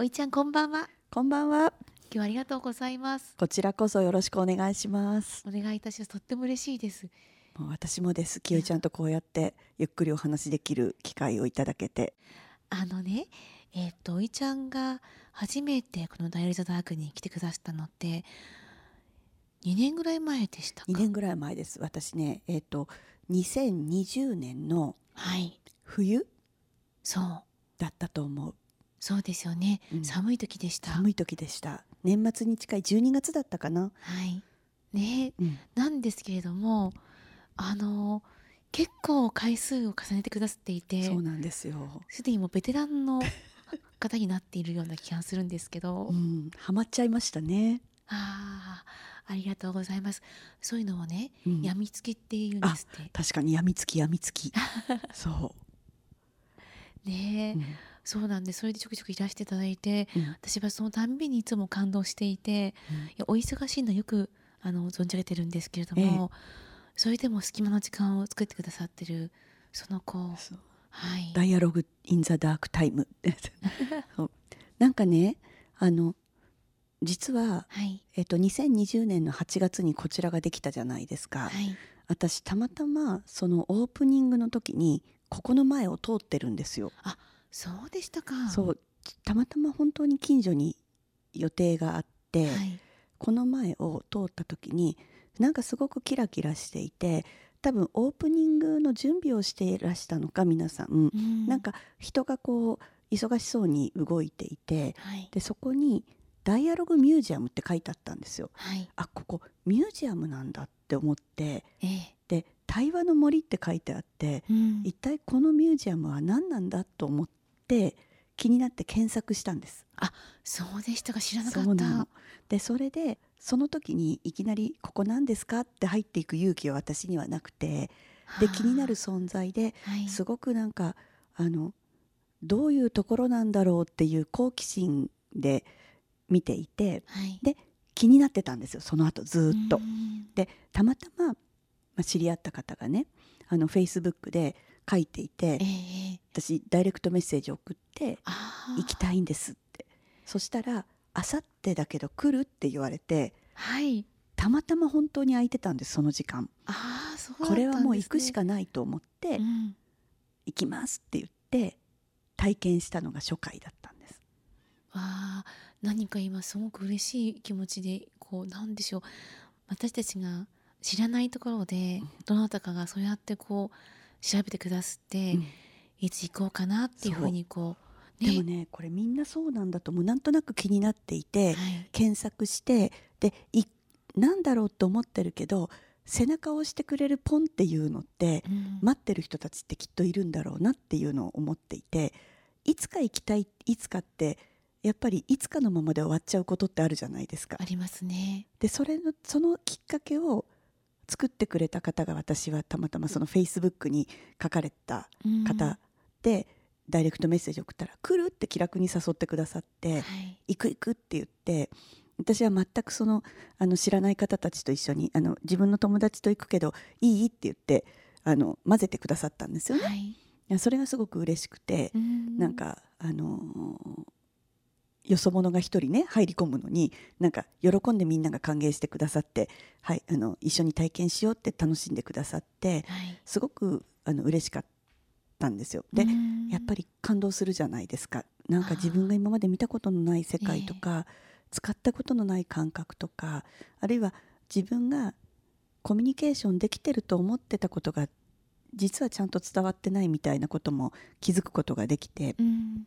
おいちゃんこんばんはこんばんは。今日はありがとうございますこちらこそよろしくお願いします。お願いいたしますとっても嬉しいですもう私もです。きよちゃんとこうやってゆっくりお話できる機会をいただけて、あのねえっ、とおいちゃんが初めてこのダイヤルザダークに来てくださったのって2年ぐらい前でしたか？2年ぐらい前です。私ね、えっ、と2020年のはい冬そうだったと思う。そうですよね、うん寒い時でした寒い時でした。年末に近い12月だったかな。はいねうん、なんですけれどもあの結構回数を重ねてくださっていてそうなんですよ。すでにもうベテランの 方になっているような気がするんですけど、うん、ハマっちゃいましたね。ああありがとうございますそういうのをね、うんやみつきっていうんですって確かにやみつきやみつき。そねえ、う。うんそうなんでそれでちょくちょくいらしていただいてうん。私はそのたんびにいつも感動していていやお忙しいのよくあの存じ上げてるんですけれども、それでも隙間の時間を作ってくださってるその子。はい。ダイアログ・ イン・ザ・ダーク・タイムなんかねあの実は、はい。えっと、2020年の8月にこちらができたじゃないですか、はい。私たまたまそのオープニングの時にここの前を通ってるんですよ、そうでしたか。そうたまたま本当に近所に予定があって、はい。この前を通った時になんかすごくキラキラしていて多分オープニングの準備をしていらしたのか皆さん、うん。なんか人がこう忙しそうに動いていてはい。でそこに「ダイアログミュージアム」って書いてあったんですよ。はい。あここミュージアムなんだって思ってええ。で「対話の森」って書いてあってうん。一体このミュージアムは何なんだと思って気になって検索したんです。そうでしたか知らなかったでそれでその時にいきなり「ここ何ですか?」って入っていく勇気は私にはなくてで気になる存在ではいすごくなんかあのどういうところなんだろうっていう好奇心で見ていてはいで気になってたんですよその後ずーっとう。んでたまたま、まあ、知り合った方がねあのフェイスブックで書いていてええ私ダイレクトメッセージ送ってあ「行きたいんです」って。そしたら「あさってだけど来る?」って言われてはい。たまたま本当に空いてたんですその時間。ああそうだったんこれはもう行くしかないと思ってうん「行きます」って言って体験したのが初回だったんです。わあ何か今すごく嬉しい気持ちでこうなんでしょう。私たちが知らないところでうん。どなたかがそうやってこう調べてくださって、うん。いつ行こうかなっていうふうにこうでもねこれみんなそうなんだと思うなんとなく気になっていてはい。検索してでいなんだろうと思ってるけど背中を押してくれるポンっていうのってうん。待ってる人たちってきっといるんだろうなっていうのを思っていていつか行きたいいつかってやっぱりいつかのままで終わっちゃうことってあるじゃないですか。あ。りますね。でそれのそのきっかけを作ってくれた方が私はたまたまそのフェイスブックに書かれたうん。方で、ダイレクトメッセージ送ったら「来る?」って気楽に誘ってくださってはい「行く行く」って言って私は全くそのあの知らない方たちと一緒にあの自分の友達と行くけどいい？って言ってあの混ぜてくださったんですよね。はい。それがすごく嬉しくて、うん。なんかあのーよそ者が一人ね入り込むのになんか喜んでみんなが歓迎してくださって、はい、あの一緒に体験しようって楽しんでくださってはい。すごくあの嬉しかったんですよ。で、うん。やっぱり感動するじゃないですか。なんか自分が今まで見たことのない世界とか、使ったことのない感覚とかあるいは自分がコミュニケーションできてると思ってたことが実はちゃんと伝わってないみたいなことも気づくことができてうん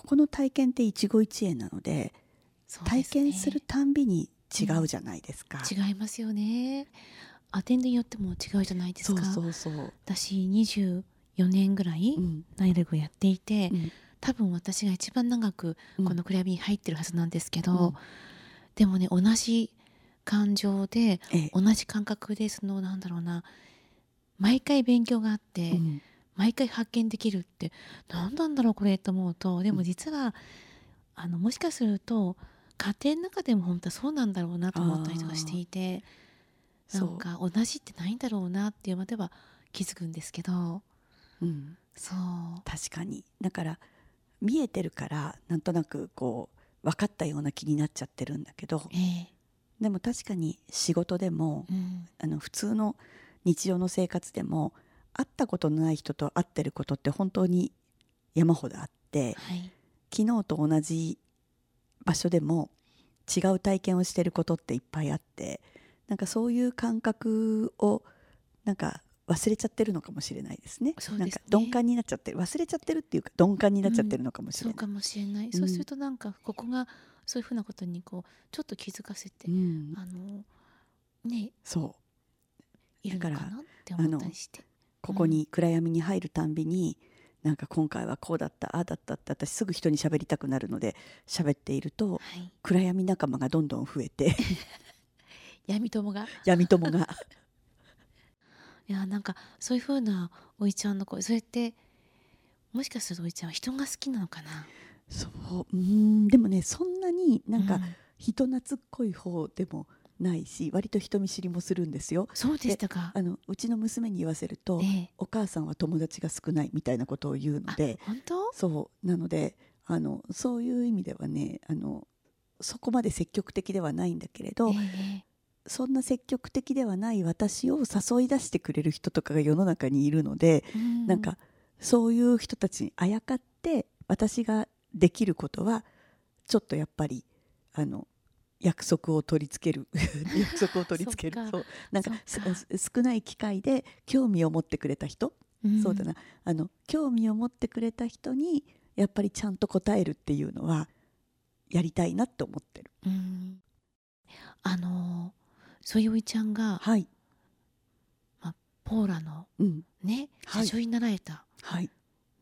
ここの体験って一期一会なのでね。体験するたんびに違うじゃないですか。違いますよね。アテンドによっても違うじゃないですか。そうそう、私24年ぐらいうん。ナイルグをやっていて、うん。多分私が一番長くうん。このクラブに入ってるはずなんですけど、うん。でもね同じ感情でええ。同じ感覚でそのなんだろうな毎回勉強があって、うん毎回発見できるって何なんだろうこれと思うとでも実は、あのもしかすると家庭の中でも本当はそうなんだろうなと思ったりとかしていてなんか同じってないんだろうなっていうまでは気づくんですけど。うん、そう。確かに。だから見えてるからなんとなくこう分かったような気になっちゃってるんだけどええ。でも確かに仕事でもうん。あの普通の日常の生活でも会ったことのない人と会ってることって本当に山ほどあってはい。昨日と同じ場所でも違う体験をしてることっていっぱいあってなんかそういう感覚をなんか忘れちゃってるのかもしれないですね。そうですね。なんか鈍感になっちゃってる。忘れちゃってるっていうか鈍感になっちゃってるのかもしれない。そうかもしれない、ん。そうするとなんかここがそういうふうなことにこうちょっと気づかせて、うん。あのねそう。いるのかなって思ったりしてここに暗闇に入るたんびに、なんか今回はこうだったああだったって私すぐ人に喋りたくなるので喋っているとはい。暗闇仲間がどんどん増えて。闇友が？闇友が。いやなんかそういうふうなおいちゃんの声それってもしかするとおいちゃんは人が好きなのかな？そううーんでもねそんなになんかう人懐っこい方でもないし割と人見知りもするんですよ。そうでしたか。あのうちの娘に言わせると、ええ。お母さんは友達が少ないみたいなことを言うのあで本当？そう。なのであのそういう意味ではねあのそこまで積極的ではないんだけれど、ええ。そんな積極的ではない私を誘い出してくれる人とかが世の中にいるので、うん。なんかそういう人たちにあやかって私ができることはちょっとやっぱりあの約束を取り付ける。約束を取り付ける。そう。なんか少ない機会で興味を持ってくれた人、ん。そうだな。あの興味を持ってくれた人にやっぱりちゃんと答えるっていうのはやりたいなって思ってる。うん。あのそういうおいちゃんがはい、ポーラのうん、ねはい。社長になられた。はい、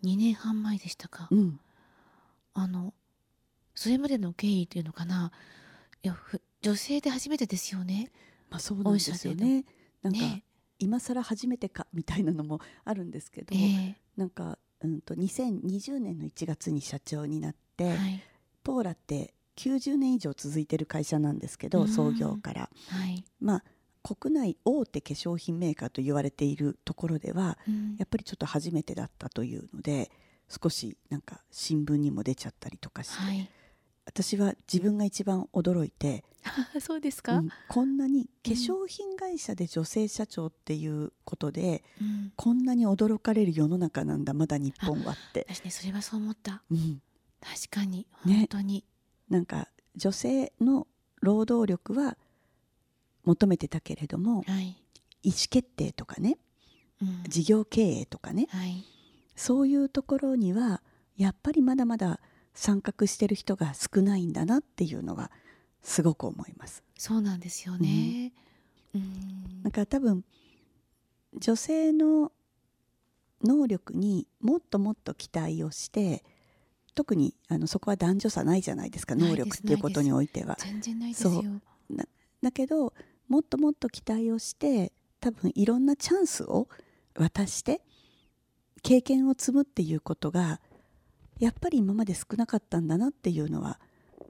2年半前でしたか、うん、あのそれまでの経緯というのかないやふ女性で初めてですよね。まあそうなんですよね。なんか、ね今更初めてかみたいなのもあるんですけど、ええ。なんか、うん、と2020年の1月に社長になって、はい。ポーラって90年以上続いてる会社なんですけど、うん。創業から。はい。まあ国内大手化粧品メーカーと言われているところではうん。やっぱりちょっと初めてだったというので少しなんか新聞にも出ちゃったりとかして、はい私は自分が一番驚いて、そうですか、うんこんなに化粧品会社で女性社長っていうことで、うん。こんなに驚かれる世の中なんだまだ日本はって、私ねそれはそう思った。うん、確かにね。本当に、なんか女性の労働力は求めてたけれどもはい、意思決定とかねうん。事業経営とかねはい。そういうところにはやっぱりまだまだ参画してる人が少ないんだなっていうのはすごく思います。そうなんですよね。うんだから多分女性の能力にもっともっと期待をして特にあのそこは男女差ないじゃないですか能力っていうことにおいては。全然ないですよ。そうだけどもっともっと期待をして多分いろんなチャンスを渡して経験を積むっていうことがやっぱり今まで少なかったんだなっていうのは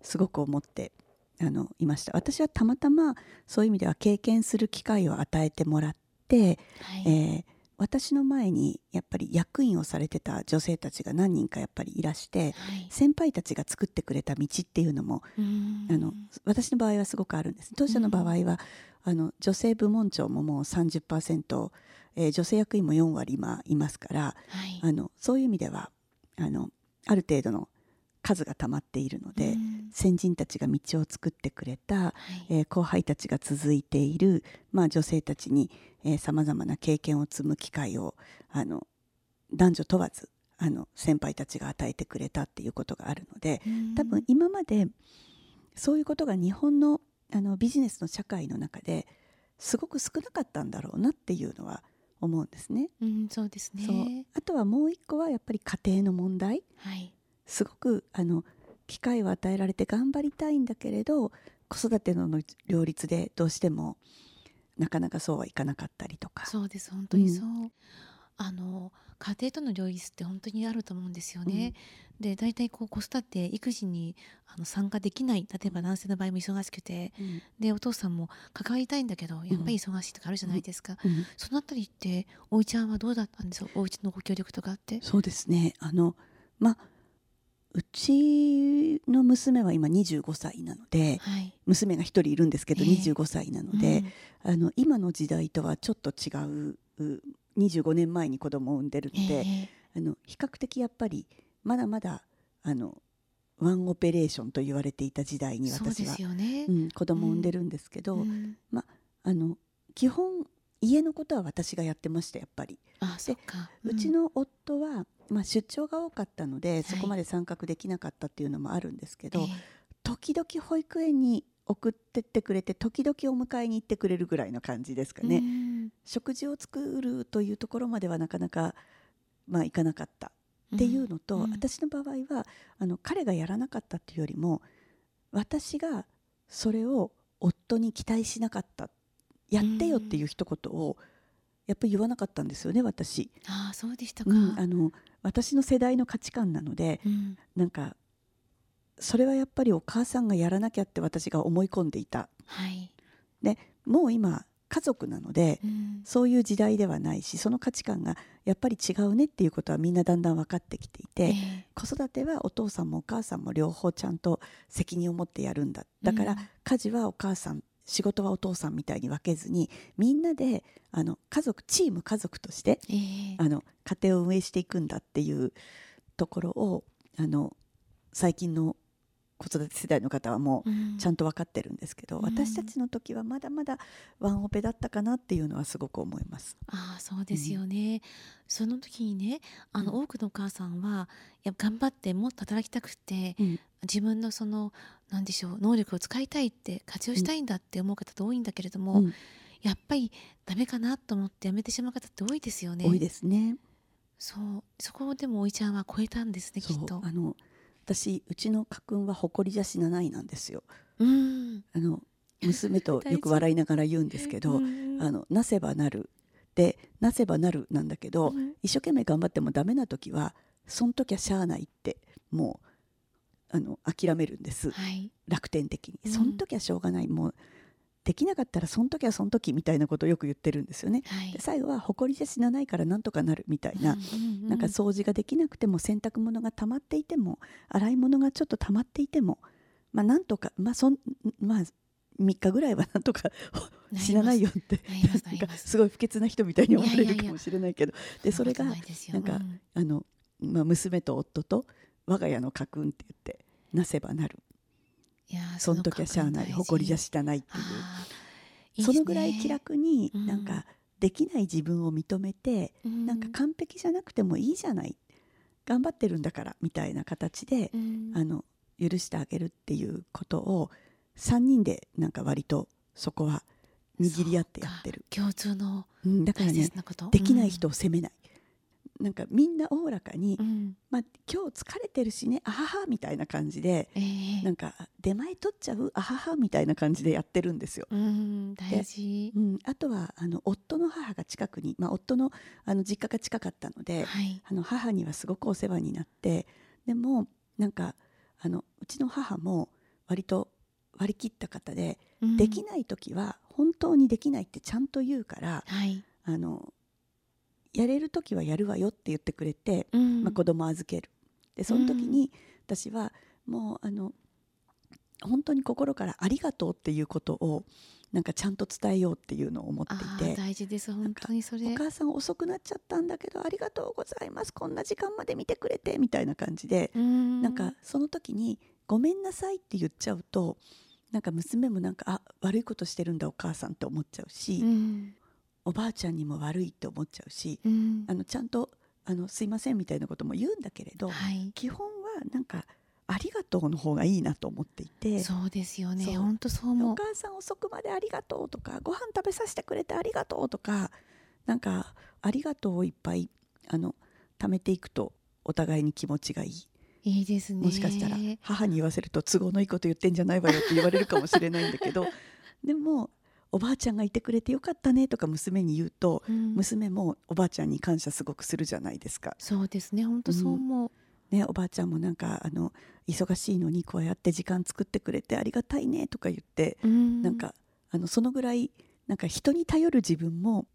すごく思ってあのいました。私はたまたまそういう意味では経験する機会を与えてもらって、はい、えー私の前にやっぱり役員をされてた女性たちが何人かやっぱりいらしてはい。先輩たちが作ってくれた道っていうのもうん。あの私の場合はすごくあるんです。当社の場合は、あの女性部門長ももう30%、えー女性役員も4割今いますからはい。あのそういう意味ではあのある程度の数が溜まっているので、うん。先人たちが道を作ってくれた、はい。えー後輩たちが続いている、まあ、女性たちにさまざまな経験を積む機会をあの男女問わずあの先輩たちが与えてくれたっていうことがあるので、うん。多分今までそういうことが日本のあのビジネスの社会の中ですごく少なかったんだろうなっていうのは思うんですね。うん、そうですね。あとはもう一個はやっぱり家庭の問題はい。すごくあの機会を与えられて頑張りたいんだけれど子育ての両立でどうしてもなかなかそうはいかなかったりとか。そうです本当にそう、あの家庭との両立って本当にあると思うんですよね、で大体こう子育て育児にあの参加できない例えば男性の場合も忙しくてうん。でお父さんも関わりたいんだけどやっぱり忙しいとかあるじゃないですか、うん。そのあたりっておいちゃんはどうだったんですか？おうちのご協力とかあって？そうですね。あのまあうちの娘は今25歳なのではい。娘が1人いるんですけどええ。25歳なので、あの今の時代とはちょっと違うう25年前に子供を産んでるので、えあの比較的やっぱりまだまだあのワンオペレーションと言われていた時代に私はね。う。ん、子供を産んでるんですけど、うん。あの基本家のことは私がやってましたやっぱり、あそっか。うちの夫は、まあ、出張が多かったので、い。そこまで参画できなかったっていうのもあるんですけど、ええ。時々保育園に送ってってくれて時々お迎えに行ってくれるぐらいの感じですかね、うん食事を作るというところまではなかなか、まあ、いかなかった。っていうのと、うん私の場合はあの彼がやらなかったっていうよりも私がそれを夫に期待しなかった。やってよっていう一言をやっぱり言わなかったんですよね私、ああそうでしたか。うん、あの私の世代の価値観なのでうん。なんかそれはやっぱりお母さんがやらなきゃって私が思い込んでいた。はい。もう今家族なのでうん。そういう時代ではないしその価値観がやっぱり違うねっていうことはみんなだんだん分かってきていて、ええ。子育てはお父さんもお母さんも両方ちゃんと責任を持ってやるんだ。だから、うん。家事はお母さん仕事はお父さんみたいに分けずにみんなであの家族チーム家族としてええ。あの家庭を運営していくんだっていうところをあの最近の子育て世代の方はもううん。ちゃんと分かってるんですけど、うん。私たちの時はまだまだワンオペだったかなっていうのはすごく思います。ああそうですよね、その時にねあの、うん。多くのお母さんはいや頑張ってもっと働きたくてうん。自分のそのなんでしょう能力を使いたいって活用したいんだって思う方って多いんだけれども、うん。やっぱりダメかなと思ってやめてしまう方って多いですよね。多いですね。そう。そこをでもおいちゃんは超えたんですねきっと。あの私うちの家訓は誇りじゃし7位なんですよ。うん。あの娘と よく笑いながら言うんですけど、うんあのなせばなる。でなせばなるなんだけど、うん。一生懸命頑張ってもダメな時はそん時はしゃあないってもうあの諦めるんです。はい。楽天的に、うんそん時はしょうがない。もうできなかったらそん時はそん時みたいなことをよく言ってるんですよね。はい。で最後は誇りじゃ死なないからなんとかなるみたいな、うんなんか掃除ができなくても洗濯物が溜まっていても洗い物がちょっと溜まっていてもまあなんとかまあそんまあ3日ぐらいはなんとか死なないよってなんかすすごい不潔な人みたいに思われるかもしれないけど。でそれがんなんかうん。あの、まあ、娘と夫と我が家の家訓って言ってなせばなる。いやーその時はしゃあない。誇りじゃししたないっていうそのぐらい気楽にうん。なんかできない自分を認めて、うん。なんか完璧じゃなくてもいいじゃない。頑張ってるんだからみたいな形で、うん。あの許してあげるっていうことを3人でなんか割とそこは握り合ってやってる、共通のうん、だから大ねできない人を責めない、なんかみんなおおらかに、うん、うんまあ、今日疲れてるしねあははみたいな感じでええ。なんか出前取っちゃうあははみたいな感じでやってるんですよ。うん大事。うん、あとはあの夫の母が近くに、まあ、夫のあの実家が近かったので、はい。あの母にはすごくお世話になってでもなんかあのうちの母も割と割り切った方で、うん。できない時は本当にできないってちゃんと言うからはい、あのやれる時はやるわよって言ってくれて、うん。まあ、子供預ける。でその時に私はもうあの本当に心からありがとうっていうことをなんかちゃんと伝えようっていうのを思ってあいて。ー大事です。本当にそれ。お母さん遅くなっちゃったんだけどありがとうございます。こんな時間まで見てくれてみたいな感じで、うん。なんかその時に「ごめんなさい」って言っちゃうとなんか娘もなんかあ悪いことしてるんだお母さんって思っちゃうし、うんおばあちゃんにも悪いって思っちゃうしうん。あのちゃんとあの「すいません」みたいなことも言うんだけれど、はい。基本はなんか「ありがとう」の方がいいなと思っていて。そうですよね。本当そうお思う。母さん遅くまでありがとうとかご飯食べさせてくれてありがとうとかなんかありがとうをいっぱいあの貯めていくとお互いに気持ちがいい。いいですね。もしかしたら母に言わせると都合のいいこと言ってんじゃないわよって言われるかもしれないんだけどでもおばあちゃんがいてくれてよかったねとか娘に言うとうん。娘もおばあちゃんに感謝すごくするじゃないですか。そうですね。本当そう思う、ね、おばあちゃんもなんかあの忙しいのにこうやって時間作ってくれてありがたいねとか言ってうん。なんかあのそのぐらいなんか人に頼る自分も、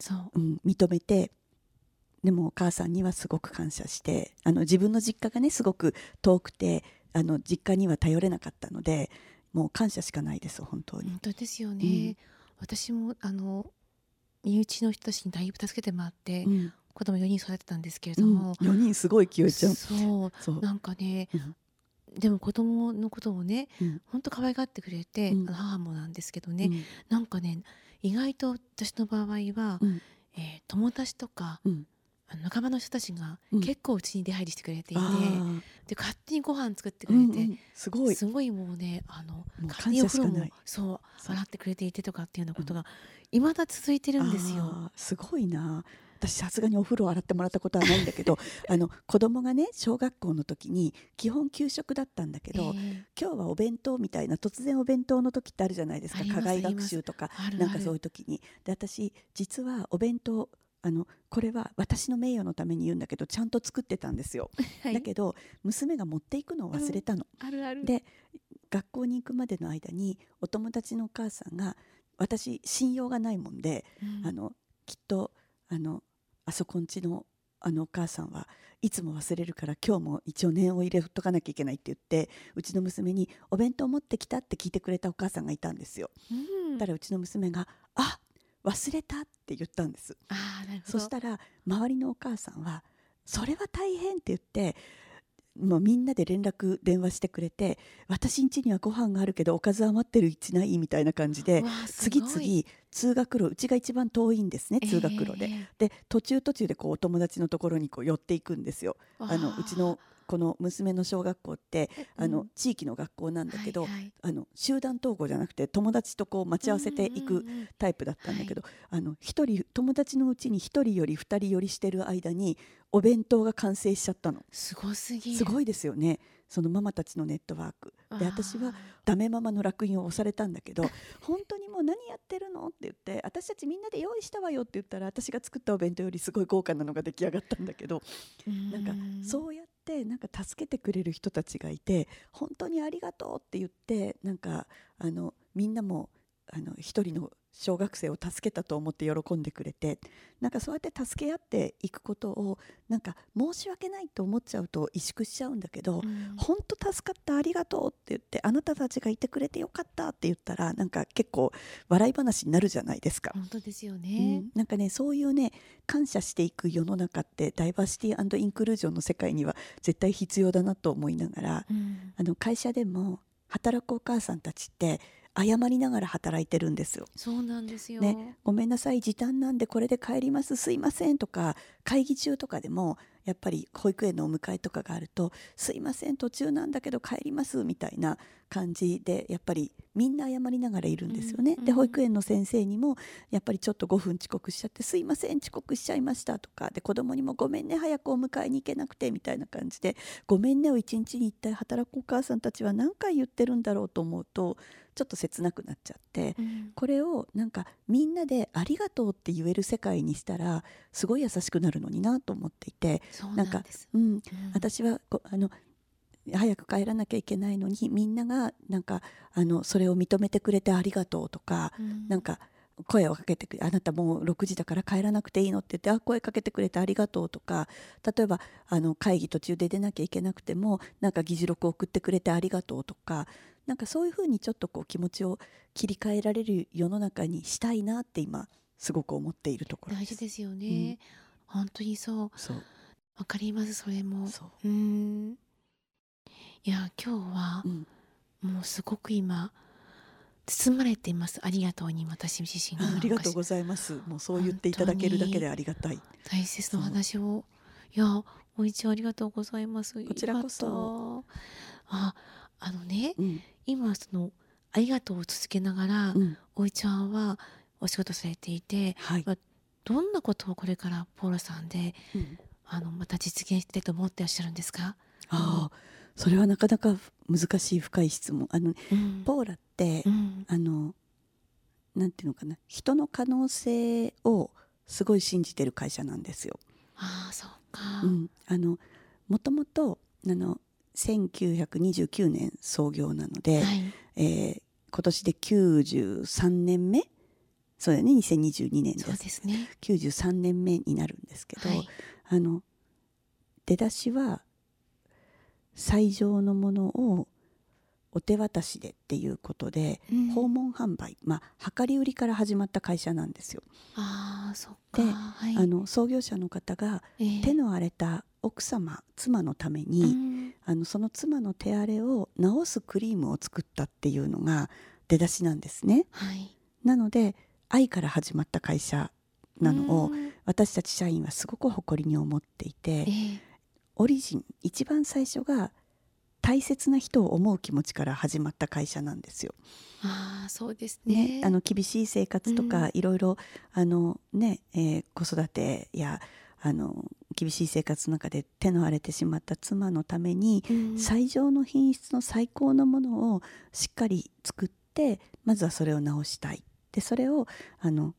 そう。うん、認めてでもお母さんにはすごく感謝してあの自分の実家がねすごく遠くてあの実家には頼れなかったのでもう感謝しかないです本当に。本当ですよね、うん。私もあの身内の人たちにだいぶ助けてもらって、うん。子供4人育てたんですけれうん、ども、4人すごい清江ちゃう。そう。なんかね、うん。でも子供のことをねうん。本当可愛がってくれて、うん。母もなんですけどね、うん。なんかね意外と私の場合は、うん。えー友達とか仲間の人たちがうん。結構うちに出入りしてくれていて、あー。で勝手にご飯作ってくれて、うんうんすごい。すごいもうねあの勝手にお風呂もそう洗ってくれていてとかっていうようなことが未だ続いてるんですよ。すごいな。私さすがにお風呂洗ってもらったことはないんだけど あの子供がね小学校の時に基本給食だったんだけど、え今日はお弁当みたいな突然お弁当の時ってあるじゃないですか。課外学習とかなんかそういう時に。で私実はお弁当あのこれは私の名誉のために言うんだけどちゃんと作ってたんですよ、はい。だけど娘が持っていくのを忘れたの、あるある。で学校に行くまでの間にお友達のお母さんが私信用がないもんで、うん。あのきっとあのあそこんちのあのお母さんはいつも忘れるから今日も一応念を入れとかなきゃいけないって言ってうちの娘に「お弁当持ってきた?」って聞いてくれたお母さんがいたんですよ。うん。だからうちの娘が「あ忘れた」って言ったんです。あーなるほどそしたら周りのお母さんは「それは大変」って言ってもうみんなで連絡電話してくれて「私ん家にはご飯があるけどおかず余ってるうちない?」みたいな感じで次々通学路うちが一番遠いんですね通学路で。ええで途中途中でこうお友達のところにこう寄っていくんですよ。あのうちのこの娘の小学校ってあの、うん。地域の学校なんだけど、あの集団登校じゃなくて友達とこう待ち合わせていくタイプだったんだけど、あの一人友達のうちに一人より二人寄りしてる間にお弁当が完成しちゃったの。すごすぎる。すごいですよね。そのママたちのネットワーク。で私はダメママの烙印を押されたんだけど 本当にもう何やってるのって言って私たちみんなで用意したわよって言ったら私が作ったお弁当よりすごい豪華なのが出来上がったんだけどなんかうそうやってなんか助けてくれる人たちがいて本当にありがとうって言ってなんかあのみんなもあの一人の小学生を助けたと思って喜んでくれてなんかそうやって助け合っていくことをなんか申し訳ないと思っちゃうと萎縮しちゃうんだけど、うん。本当助かったありがとうって言ってあなたたちがいてくれてよかったって言ったらなんか結構笑い話になるじゃないですか。本当ですようねん、なんかねそういうね感謝していく世の中ってダイバーシティインクルージョンの世界には絶対必要だなと思いながらうん。あの会社でも働くお母さんたちって謝りながら働いてるんですよ。そうなんですよねごめんなさい時短なんでこれで帰りますすいませんとか会議中とかでもやっぱり保育園のお迎えとかがあるとすいません途中なんだけど帰りますみたいな感じでやっぱりみんな謝りながらいるんですよね。うんで保育園の先生にもやっぱりちょっと5分遅刻しちゃってすいません遅刻しちゃいましたとかで子供にもごめんね早くお迎えに行けなくてみたいな感じでごめんねを一日に一体働くお母さんたちは何回言ってるんだろうと思うとちょっと切なくなっちゃって。うん。これをなんかみんなでありがとうって言える世界にしたらすごい優しくなるのになと思っていて、なんんです。うん、うん。私はこあの早く帰らなきゃいけないのにみんながなんかあのそれを認めてくれてありがとうとか、うん。なんか声をかけてくれあなたもう6時だから帰らなくていいのって言ってあ声かけてくれてありがとうとか例えばあの会議途中で出なきゃいけなくてもなんか議事録を送ってくれてありがとうとかなんかそういうふうにちょっとこう気持ちを切り替えられる世の中にしたいなって今すごく思っているところです。大事ですよね、本当にそう。わかりますそれも。そう。うん。いや今日はうん。もうすごく今包まれています。ありがとうに私自身があありがとうございます。もうそう言っていただけるだけでありがたい。大切なお話を。いやおいちゃんありがとうございます。こちらこそ。ああのねうん今そのありがとうを続けながら、うん。おいちゃんはお仕事されていてはい。どんなことをこれからポーラさんでうん。あのまた実現したいと思ってらっしゃるんですか、ああそれはなかなか難しい深い質問。あのうん。ポーラって、うん。あのなんていうのかな。人の可能性をすごい信じてる会社なんですよ。ああそうか、うん、あのもともとあの1929年創業なので、はい。えー今年で93年目。そうだよね。2022年そうです。ですね。93年目になるんですけど、はい。あの出だしは最上のものをお手渡しでっていうことで、うん。訪問販売まあ量り売りから始まった会社なんですよ。ああそっか。ではい。あの創業者の方がえー手の荒れた奥様妻のために、うんあのその妻の手荒れを治すクリームを作ったっていうのが出だしなんですね。はい。なので愛から始まった会社なのをうん。私たち社員はすごく誇りに思っていてえーオリジン一番最初が大切な人を思う気持ちから始まった会社なんですよ。ああそうですね。ねあの厳しい生活とか、うん。いろいろあの、ねえー子育てやあの厳しい生活の中で手の荒れてしまった妻のために、うん。最上の品質の最高のものをしっかり作ってまずはそれを直したい。でそれをあの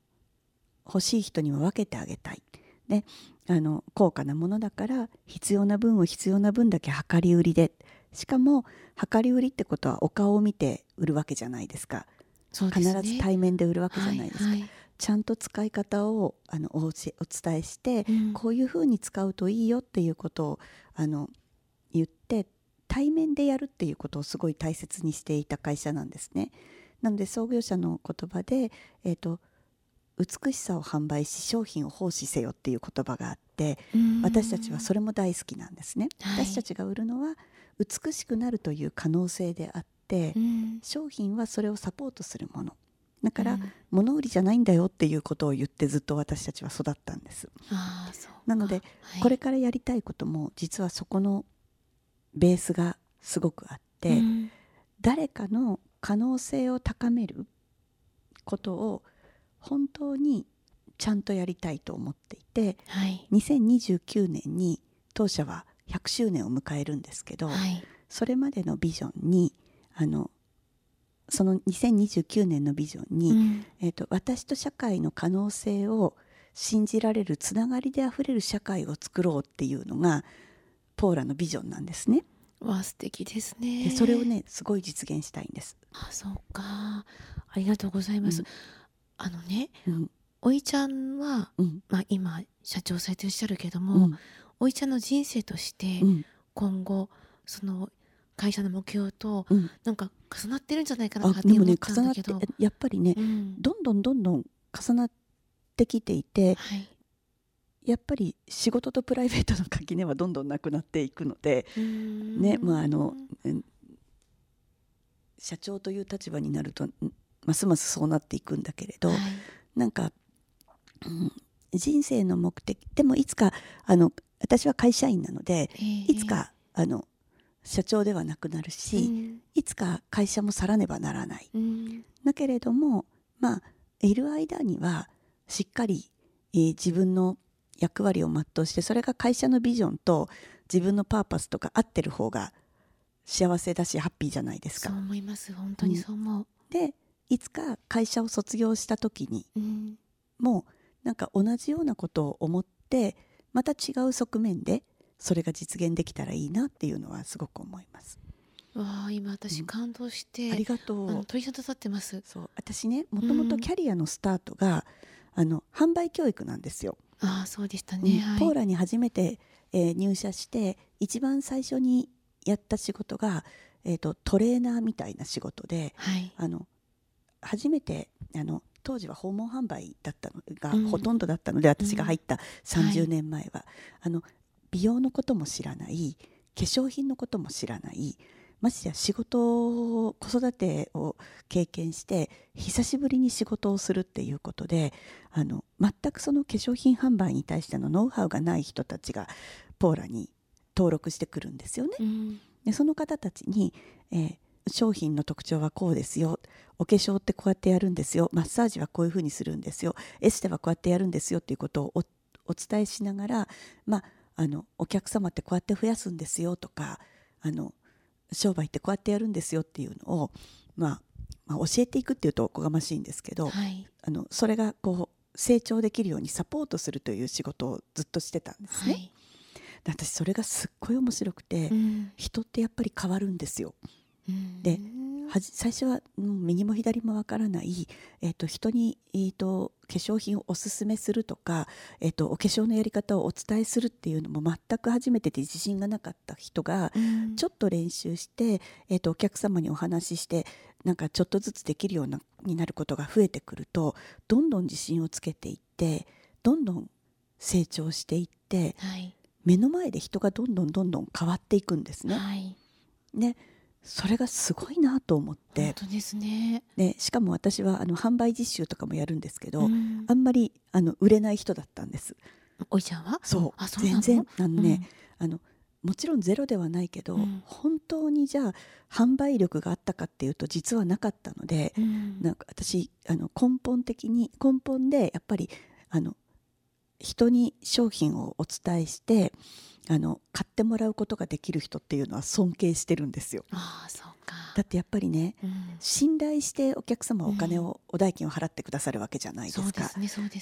欲しい人には分けてあげたい。であの高価なものだから必要な分を必要な分だけ量り売りで。しかも量り売りってことはお顔を見て売るわけじゃないですか。ね。必ず対面で売るわけじゃないですか、はいはいちゃんと使い方をあのお伝えして、うん。こういうふうに使うといいよっていうことをあの言って対面でやるっていうことをすごい大切にしていた会社なんですね。なので創業者の言葉で、えー、と美しさを販売し商品を奉仕せよっていう言葉があってうん。私たちはそれも大好きなんですね。はい。私たちが売るのは美しくなるという可能性であって、うん。商品はそれをサポートするものだから、うん。物売りじゃないんだよっていうことを言ってずっと私たちは育ったんです。なのではい。これからやりたいことも実はそこのベースがすごくあって、うん。誰かの可能性を高めることを本当にちゃんとやりたいと思っていてはい。2029年に当社は100周年を迎えるんですけど、はい。それまでのビジョンにあのその2029年のビジョンに、うん。えー、と私と社会の可能性を信じられるつながりであふれる社会を作ろうっていうのがポーラのビジョンなんですね。わあ素敵ですね。でそれをねすごい実現したいんです。あそうか。ありがとうございます、うん。あのねうん。おいちゃんは、うん。まあ、今社長されてらっしゃるけどうも、ん。おいちゃんの人生としてうん。今後その会社の目標とうん。なんか重なってるんじゃないかなあって思ったん重なってだけど、やっぱりねうん。どんどんどんどん重なってきていてはい。やっぱり仕事とプライベートの垣根はどんどんなくなっていくのでねまああのうん社長という立場になるとんますますそうなっていくんだけれど、はい。なんか、うん人生の目的でもいつかあの私は会社員なのでえーいつかあの社長ではなくなるし、うん。いつか会社も去らねばならない。うん。だけれどもまあいる間にはしっかり、えー自分の役割を全うしてそれが会社のビジョンと自分のパーパスとか合ってる方が幸せだしハッピーじゃないですか。そう思います。本当にそう思う、でいつか会社を卒業した時にうん。もうなんか同じようなことを思ってまた違う側面でそれが実現できたらいいなっていうのはすごく思います。わあ今うん。私感動して、ありがとう。鳥肌立ってます。そう。私ねもともとキャリアのスタートが、あの販売教育なんですよ。ああそうでしたうん。ね、はい。ポーラに初めて、えー入社して一番最初にやった仕事が、えー、とトレーナーみたいな仕事ではい。あの初めてあの当時は訪問販売だったのがうん。ほとんどだったので、私が入ったは30い年前は、あの美容のことも知らない化粧品のことも知らないましてや仕事を子育てを経験して久しぶりに仕事をするっていうことであの全くその化粧品販売に対してのノウハウがない人たちがポーラに登録してくるんですよね。うんでその方たちに、えー商品の特徴はこうですよお化粧ってこうやってやるんですよマッサージはこういうふうにするんですよエステはこうやってやるんですよっていうことをおお伝えしながら、まあ、あのお客様ってこうやって増やすんですよとかあの商売ってこうやってやるんですよっていうのを、まあまあ、教えていくっていうとおこがましいんですけど、はいあのそれがこう成長できるようにサポートするという仕事をずっとしてたんですね。はい、で私それがすっごい面白くて、うん人ってやっぱり変わるんですよ。うんで最初はうん右も左もわからない、えー、と人に、えー、と化粧品をおすすめするとか、えー、とお化粧のやり方をお伝えするっていうのも全く初めてで自信がなかった人が、うん。ちょっと練習して、えー、とお客様にお話ししてなんかちょっとずつできるようなになることが増えてくるとどんどん自信をつけていってどんどん成長していってはい。目の前で人がどんどんどんどん変わっていくんですね。はい。ねそれがすごいなと思って。本、当ですね。ね、しかも私はあの販売実習とかもやるんですけど、うん。あんまりあの売れない人だったんです。おいちゃんは？そう。あそう全然あのね、あのもちろんゼロではないけど、うん。本当にじゃあ販売力があったかっていうと実はなかったので、うんうん。なんか私あの根本的に根本でやっぱりあの人に商品をお伝えしてあの買ってもらうことができる人っていうのは尊敬してるんですよ。ああそうか。だってやっぱりねうん信頼してお客様はお金を、お代金を払ってくださるわけじゃないですか。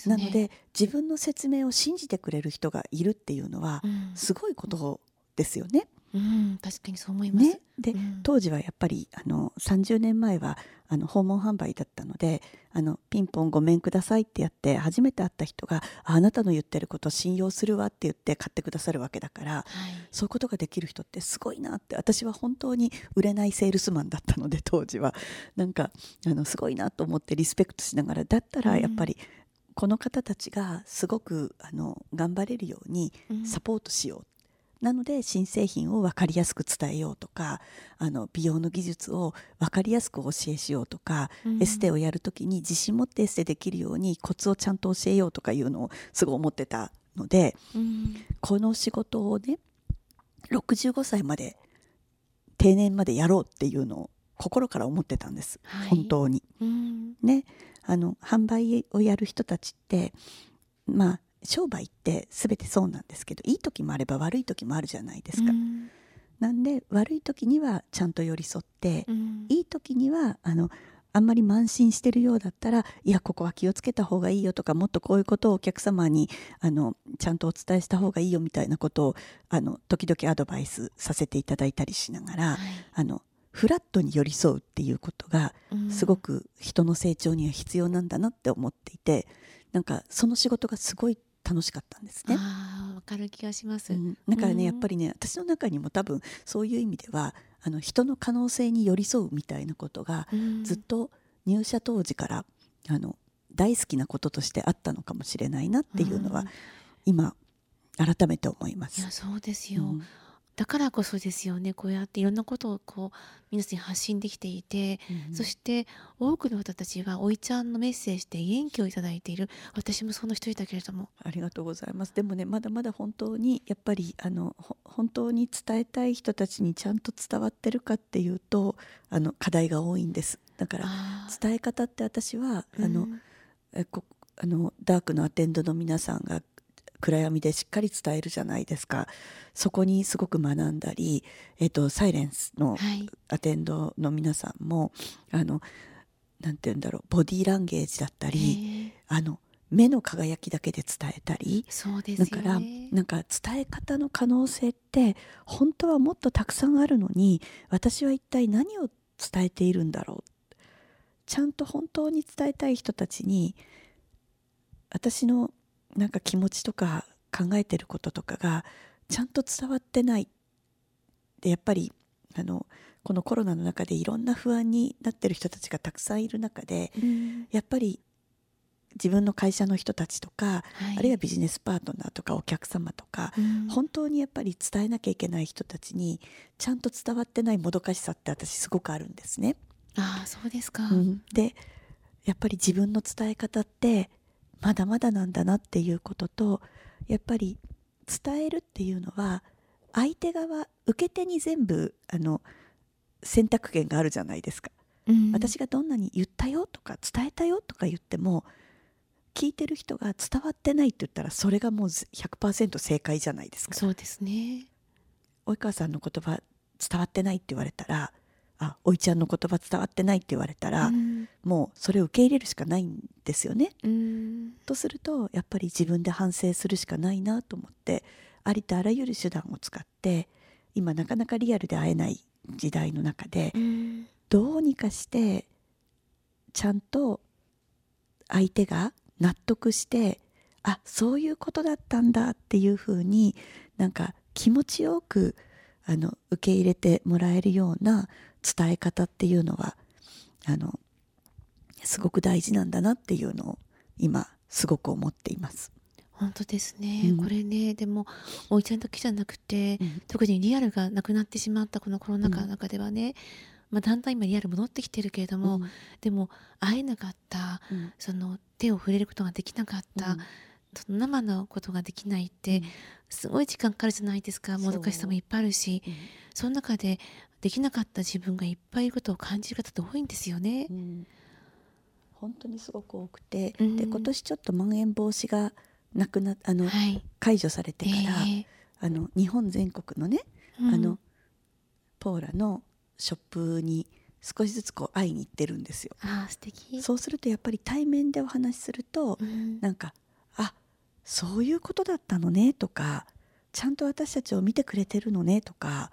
なので自分の説明を信じてくれる人がいるっていうのはうんすごいことですよね。うん確かにそう思います。ね。で、うん。当時はやっぱりあの30年前はあの訪問販売だったのであのピンポンごめんくださいってやって初めて会った人がああなたの言ってること信用するわって言って買ってくださるわけだからはい。そういうことができる人ってすごいなって私は本当に売れないセールスマンだったので当時は。なんかあのすごいなと思ってリスペクトしながらだったらやっぱりこの方たちがすごくあの頑張れるようにうん。サポートしよう、なので新製品を分かりやすく伝えようとかあの美容の技術を分かりやすくお教えしようとか、うん。エステをやるときに自信持ってエステできるようにコツをちゃんと教えようとかいうのをすごい思ってたのでうん。この仕事をね65歳まで定年までやろうっていうのを心から思ってたんです、はい。本当に。うん。ね。あの販売をやる人たちってまあ商売って全てそうなんですけどいい時もあれば悪い時もあるじゃないですか。うん。なんで悪い時にはちゃんと寄り添って、うん。いい時にはあのあんまり慢心してるようだったらいやここは気をつけた方がいいよとかもっとこういうことをお客様にあのちゃんとお伝えした方がいいよみたいなことをあの時々アドバイスさせていただいたりしながら、はい。あのフラットに寄り添うっていうことがうん。すごく人の成長には必要なんだなって思っていてなんかその仕事がすごい楽しかったんですね。わかる気がします。うん、だからね、うんやっぱりね私の中にも多分そういう意味ではあの人の可能性に寄り添うみたいなことがうんずっと入社当時からあの大好きなこととしてあったのかもしれないなっていうのはん今改めて思いますいや。そうですよ、うんだからこそですよね。こうやっていろんなことをこう皆さんに発信できていて、うんそして多くの方たちはおいちゃんのメッセージで元気をいただいている。私もその一人だけれども。ありがとうございます。でもね、まだまだ本当にやっぱりあのほ本当に伝えたい人たちにちゃんと伝わってるかっていうと、あの課題が多いんです。だから伝え方って私はあの、うん。えこあのダークのアテンドの皆さんが暗闇でしっかり伝えるじゃないですか。そこにすごく学んだり、えっとサイレンスのはいアテンドの皆さんもあのなんて言うんだろうボディーランゲージだったり、あの目の輝きだけで伝えたり。そうですよだからねなんか伝え方の可能性って本当はもっとたくさんあるのに私は一体何を伝えているんだろうちゃんと本当に伝えたい人たちに私のなんか気持ちとか考えてることとかがちゃんと伝わってない。でやっぱりあのこのコロナの中でいろんな不安になってる人たちがたくさんいる中でうん。やっぱり自分の会社の人たちとかはい。あるいはビジネスパートナーとかお客様とか、うん。本当にやっぱり伝えなきゃいけない人たちにちゃんと伝わってないもどかしさって私すごくあるんですね。ああそうですか、うん。でやっぱり自分の伝え方ってまだまだなんだなっていうこととやっぱり伝えるっていうのは相手側受け手に全部あの選択権があるじゃないですか。うん私がどんなに言ったよとか伝えたよとか言っても聞いてる人が伝わってないって言ったらそれがもう100%正解じゃないですか。そうですね及川さんの言葉伝わってないって言われたらあおいちゃんの言葉伝わってないって言われたら、うん。もうそれを受け入れるしかないんですよね。うん。とするとやっぱり自分で反省するしかないなと思ってありとあらゆる手段を使って今なかなかリアルで会えない時代の中でうん。どうにかしてちゃんと相手が納得してあそういうことだったんだっていうふうになんか気持ちよくあの受け入れてもらえるような伝え方っていうのはあのすごく大事なんだなっていうのを今すごく思っています。本当ですね、うん。これねでもおいちゃんだけじゃなくて、うん。特にリアルがなくなってしまったこのコロナ禍の中ではね、まあ、だんだん今リアル戻ってきてるけれども、うん。でも会えなかったうん。その手を触れることができなかった、うん。その生のことができないって、すごい時間かかるじゃないですかもどかしさもいっぱいあるしうんその中でできなかった自分がいっぱいいることを感じる方って多いんですよね。う。ん。本当にすごく多くて、うん。で今年ちょっとまん延防止がなくなあの、はい、解除されてから、えあの日本全国のね、ーあのポーラのショップに少しずつこう会いに行ってるんですよ。あー素敵。そうするとやっぱり対面でお話しすると、うん。なんかあそういうことだったのねとかちゃんと私たちを見てくれてるのねとか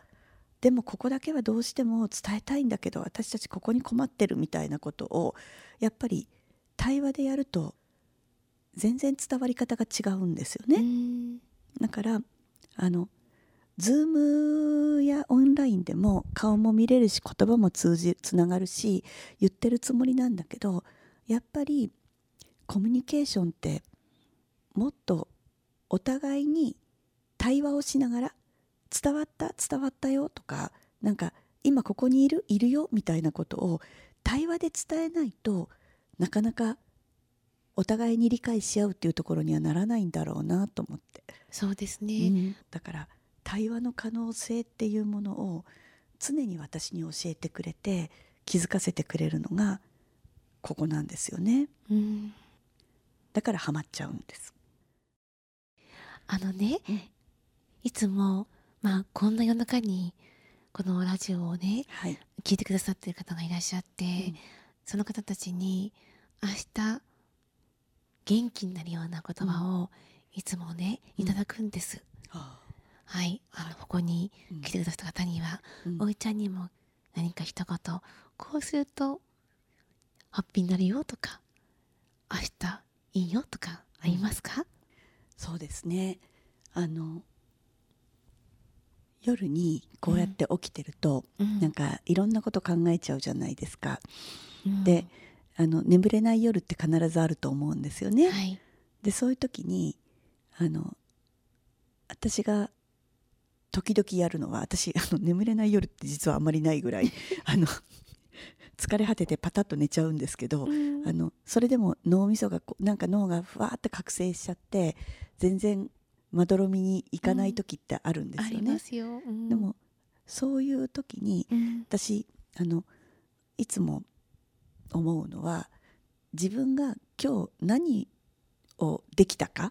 でもここだけはどうしても伝えたいんだけど私たちここに困ってるみたいなことをやっぱり対話でやると全然伝わり方が違うんですよね。うんだからあの Zoom やオンラインでも顔も見れるし言葉も通じつながるし言ってるつもりなんだけどやっぱりコミュニケーションってもっとお互いに対話をしながら伝わった伝わったよとかなんか今ここにいるいるよみたいなことを対話で伝えないとなかなかお互いに理解し合うっていうところにはならないんだろうなと思って。そうですね、うん。だから対話の可能性っていうものを常に私に教えてくれて気づかせてくれるのがここなんですよね。うん。だからハマっちゃうんです。あのね、うん。いつもまあこんな夜中にこのラジオをねはい、聞いてくださってる方がいらっしゃって、うん。その方たちに明日元気になるような言葉をいつもね、うん。いただくんです。あはい、あのここにうん。来てくださった方には、うん。おいちゃんにも何か一言こうするとハッピーになるよとか明日いいよとかありますか、そうですね。あの夜にこうやって起きてると、うん。なんかいろんなこと考えちゃうじゃないですか。うん。であの眠れない夜って必ずあると思うんですよね、はい、でそういう時にあの私が時々やるのは私あの眠れない夜って実はあんまりないぐらい あの疲れ果ててパタッと寝ちゃうんですけど、うん。あのそれでも脳みそがこうなんか脳がふわーって覚醒しちゃって全然まどろみにいかない時ってあるんですありよね。ますよ。うん。でもそういう時にうん。私あのいつも思うのは自分が今日何をできたか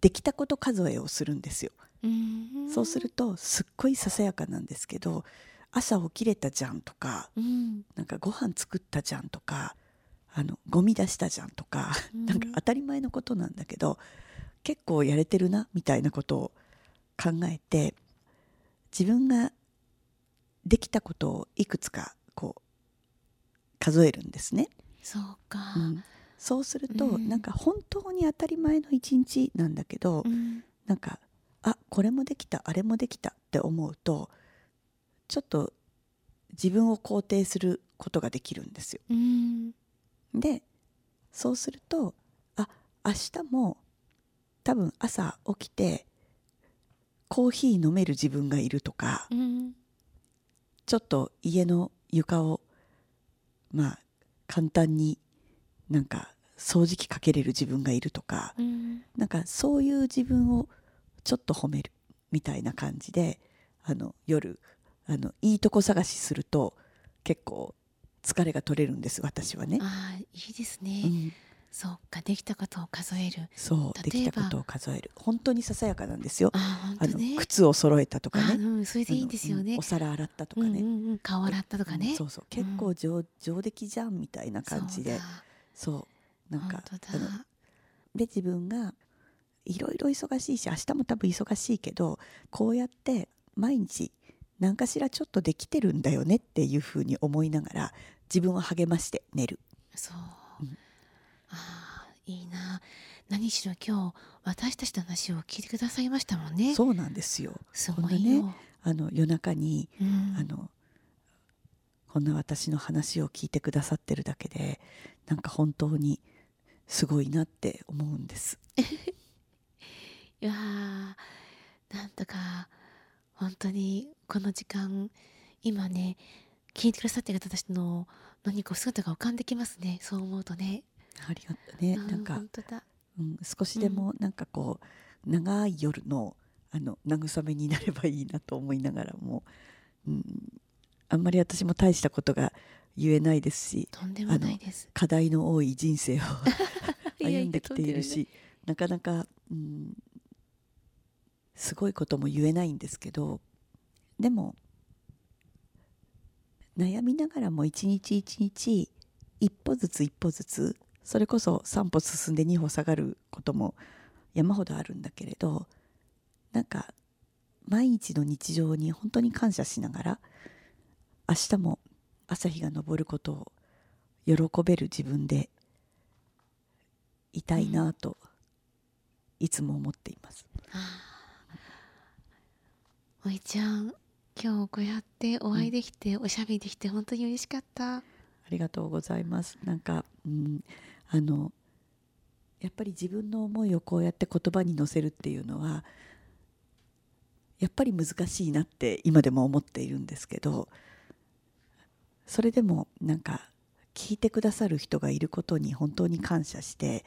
できたこと数えをするんですよ、うん。そうするとすっごいささやかなんですけど朝起きれたじゃんとかうん。なんかご飯作ったじゃんとかあのゴミ出したじゃんとか、うん。なんか当たり前のことなんだけど結構やれてるなみたいなことを考えて自分ができたことをいくつかこう数えるんですね。そうか。うんそうすると、うんなんか本当に当たり前の一日なんだけど、うんなんかあこれもできたあれもできたって思うとちょっと自分を肯定することができるんですよ。うんでそうするとあ明日も多分朝起きてコーヒー飲める自分がいるとかうんちょっと家の床をまあ簡単になんか掃除機かけれる自分がいるとかうんなんかそういう自分をちょっと褒めるみたいな感じであの夜あのいいとこ探しすると結構疲れが取れるんです私はね。ああいいですね。うんそうかできたことを数える。そうできたことを数える本当にささやかなんですよ。あああの。靴を揃えたとかあねうんそれでいいんですよねうんお。皿洗ったとかね、うんうんうん顔洗ったとかね。うんそうそう結構上,、上出来じゃんみたいな感じでそうなんか。で自分がいろいろ忙しいし明日も多分忙しいけどこうやって毎日何かしらちょっとできてるんだよねっていうふうに思いながら自分を励まして寝る。そう、うんああいいな。何しろ今日私たちの話を聞いてくださいましたもんね。そうなんですよ。すごいよ、ねあの夜中に、うん。あのこんな私の話を聞いてくださってるだけでなんか本当にすごいなって思うんです。いやーなんだか本当にこの時間今ね聞いてくださってる方たちの何かお姿が浮かんできますね。そう思うとねありがとうね、うなんかうん、少しでもなんかこう、長い夜のあの慰めになればいいなと思いながらも、うん、あんまり私も大したことが言えないですしとんでもないです。課題の多い人生を 歩んできているしなかなか、うん、すごいことも言えないんですけどでも悩みながらも一日一日一歩ずつ一歩ずつそれこそ3歩進んで2歩下がることも山ほどあるんだけれどなんか毎日の日常に本当に感謝しながら明日も朝日が昇ることを喜べる自分でいたいなといつも思っています。おいちゃん今日こうやってお会いできて、おしゃべりできて本当に嬉しかったありがとうございます。なんか、うん、あのやっぱり自分の思いをこうやって言葉に乗せるっていうのはやっぱり難しいなって今でも思っているんですけどそれでもなんか聞いてくださる人がいることに本当に感謝して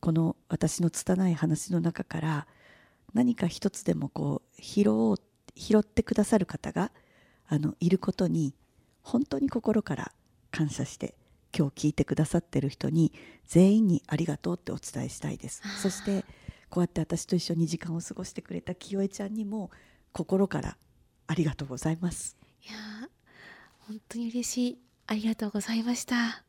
この私の拙い話の中から何か一つでもこう拾おう拾ってくださる方があのいることに本当に心から感謝して今日聞いてくださってる人に全員にありがとうってお伝えしたいです。そしてこうやって私と一緒に時間を過ごしてくれた清江ちゃんにも心からありがとうございます。いやー本当に嬉しい。ありがとうございました